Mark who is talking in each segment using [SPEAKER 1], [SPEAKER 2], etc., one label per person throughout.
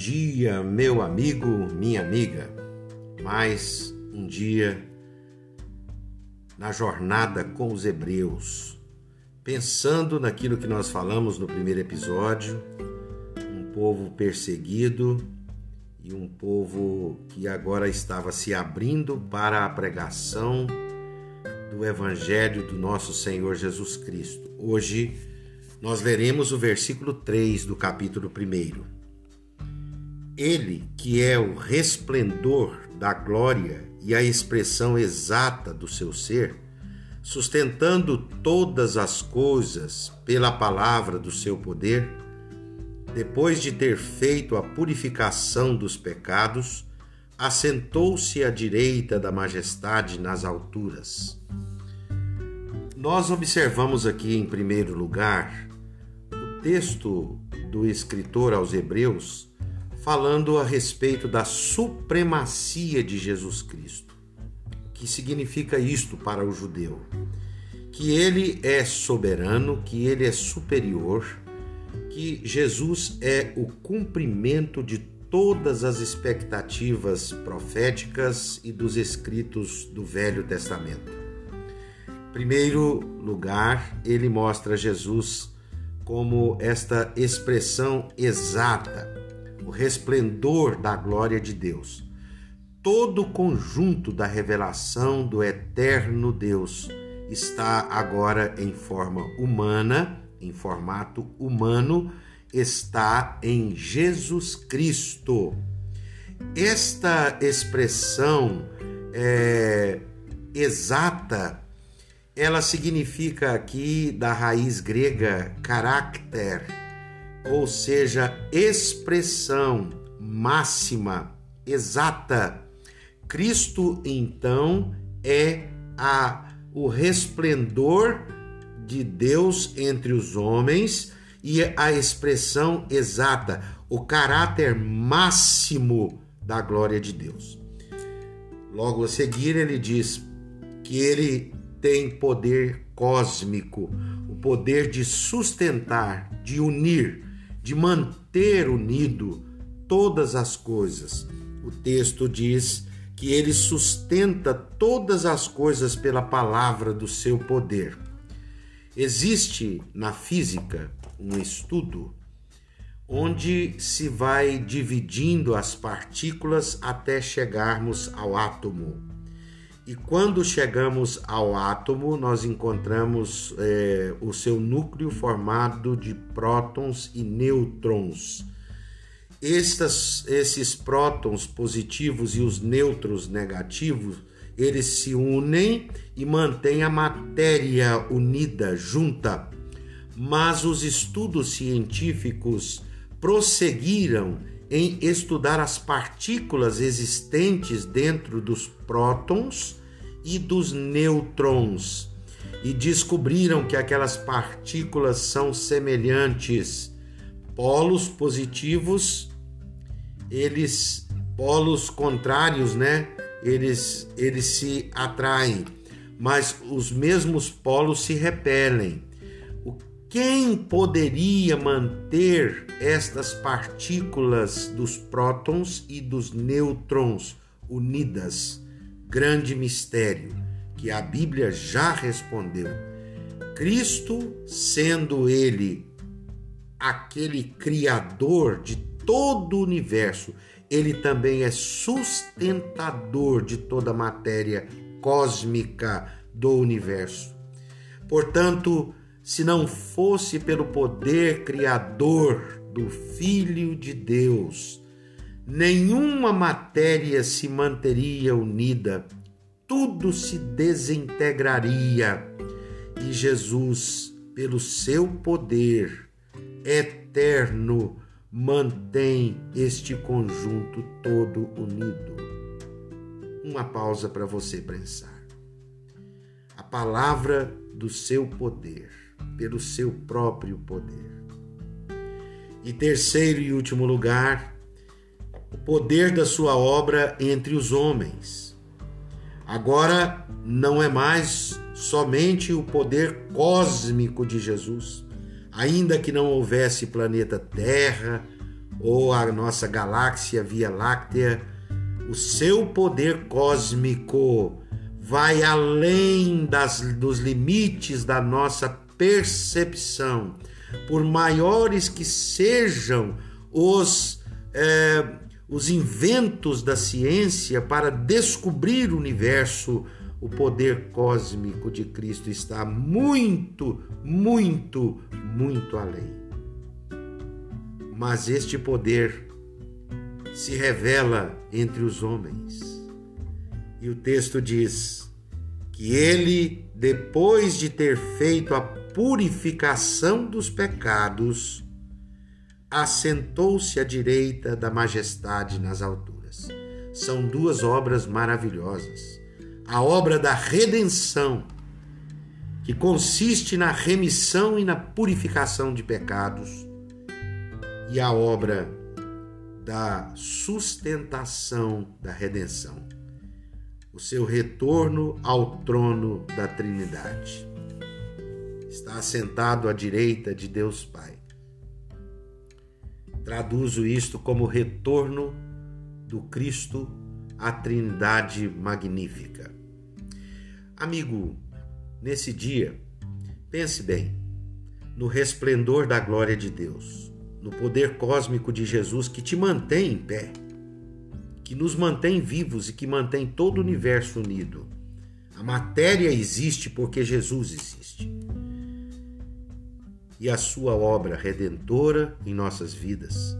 [SPEAKER 1] dia, meu amigo, minha amiga. Mais um dia na jornada com os hebreus, pensando naquilo que nós falamos no primeiro episódio, um povo perseguido e um povo que agora estava se abrindo para a pregação do evangelho do nosso Senhor Jesus Cristo. Hoje nós leremos o versículo 3 do capítulo 1 ele, que é o resplendor da glória e a expressão exata do seu ser, sustentando todas as coisas pela palavra do seu poder, depois de ter feito a purificação dos pecados, assentou-se à direita da majestade nas alturas. Nós observamos aqui, em primeiro lugar, o texto do escritor aos Hebreus falando a respeito da supremacia de Jesus Cristo. Que significa isto para o judeu? Que ele é soberano, que ele é superior, que Jesus é o cumprimento de todas as expectativas proféticas e dos escritos do Velho Testamento. Em primeiro lugar, ele mostra Jesus como esta expressão exata o resplendor da glória de Deus. Todo o conjunto da revelação do eterno Deus está agora em forma humana, em formato humano, está em Jesus Cristo. Esta expressão é, exata, ela significa aqui da raiz grega caráter ou seja, expressão máxima, exata. Cristo, então, é a, o resplendor de Deus entre os homens e a expressão exata, o caráter máximo da glória de Deus. Logo a seguir, ele diz que ele tem poder cósmico, o poder de sustentar, de unir de manter unido todas as coisas. O texto diz que ele sustenta todas as coisas pela palavra do seu poder. Existe na física um estudo onde se vai dividindo as partículas até chegarmos ao átomo. E quando chegamos ao átomo, nós encontramos é, o seu núcleo formado de prótons e nêutrons. Estas, esses prótons positivos e os nêutrons negativos, eles se unem e mantêm a matéria unida, junta. Mas os estudos científicos prosseguiram em estudar as partículas existentes dentro dos prótons e dos nêutrons e descobriram que aquelas partículas são semelhantes. Polos positivos, eles polos contrários, né? Eles eles se atraem, mas os mesmos polos se repelem. Quem poderia manter estas partículas dos prótons e dos nêutrons unidas? Grande mistério que a Bíblia já respondeu. Cristo, sendo ele aquele criador de todo o universo, ele também é sustentador de toda a matéria cósmica do universo. Portanto, se não fosse pelo poder criador do Filho de Deus, nenhuma matéria se manteria unida, tudo se desintegraria e Jesus, pelo seu poder eterno, mantém este conjunto todo unido. Uma pausa para você pensar. A palavra do seu poder, pelo seu próprio poder. E terceiro e último lugar, o poder da sua obra entre os homens. Agora não é mais somente o poder cósmico de Jesus, ainda que não houvesse planeta Terra ou a nossa galáxia Via Láctea, o seu poder cósmico vai além das, dos limites da nossa percepção. Por maiores que sejam os, é, os inventos da ciência para descobrir o universo, o poder cósmico de Cristo está muito, muito, muito além. Mas este poder se revela entre os homens. E o texto diz que ele, depois de ter feito a purificação dos pecados, assentou-se à direita da majestade nas alturas. São duas obras maravilhosas a obra da redenção, que consiste na remissão e na purificação de pecados, e a obra da sustentação da redenção, o seu retorno ao trono da Trindade. Está assentado à direita de Deus Pai. Traduzo isto como retorno do Cristo à Trindade magnífica. Amigo, nesse dia, pense bem no resplendor da glória de Deus, no poder cósmico de Jesus que te mantém em pé, que nos mantém vivos e que mantém todo o universo unido. A matéria existe porque Jesus existe. E a sua obra redentora em nossas vidas,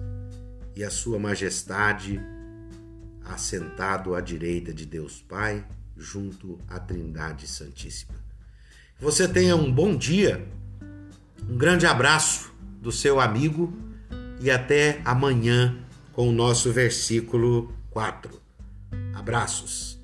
[SPEAKER 1] e a sua majestade assentado à direita de Deus Pai junto à Trindade Santíssima. Você tenha um bom dia, um grande abraço do seu amigo e até amanhã com o nosso versículo 4. Abraços.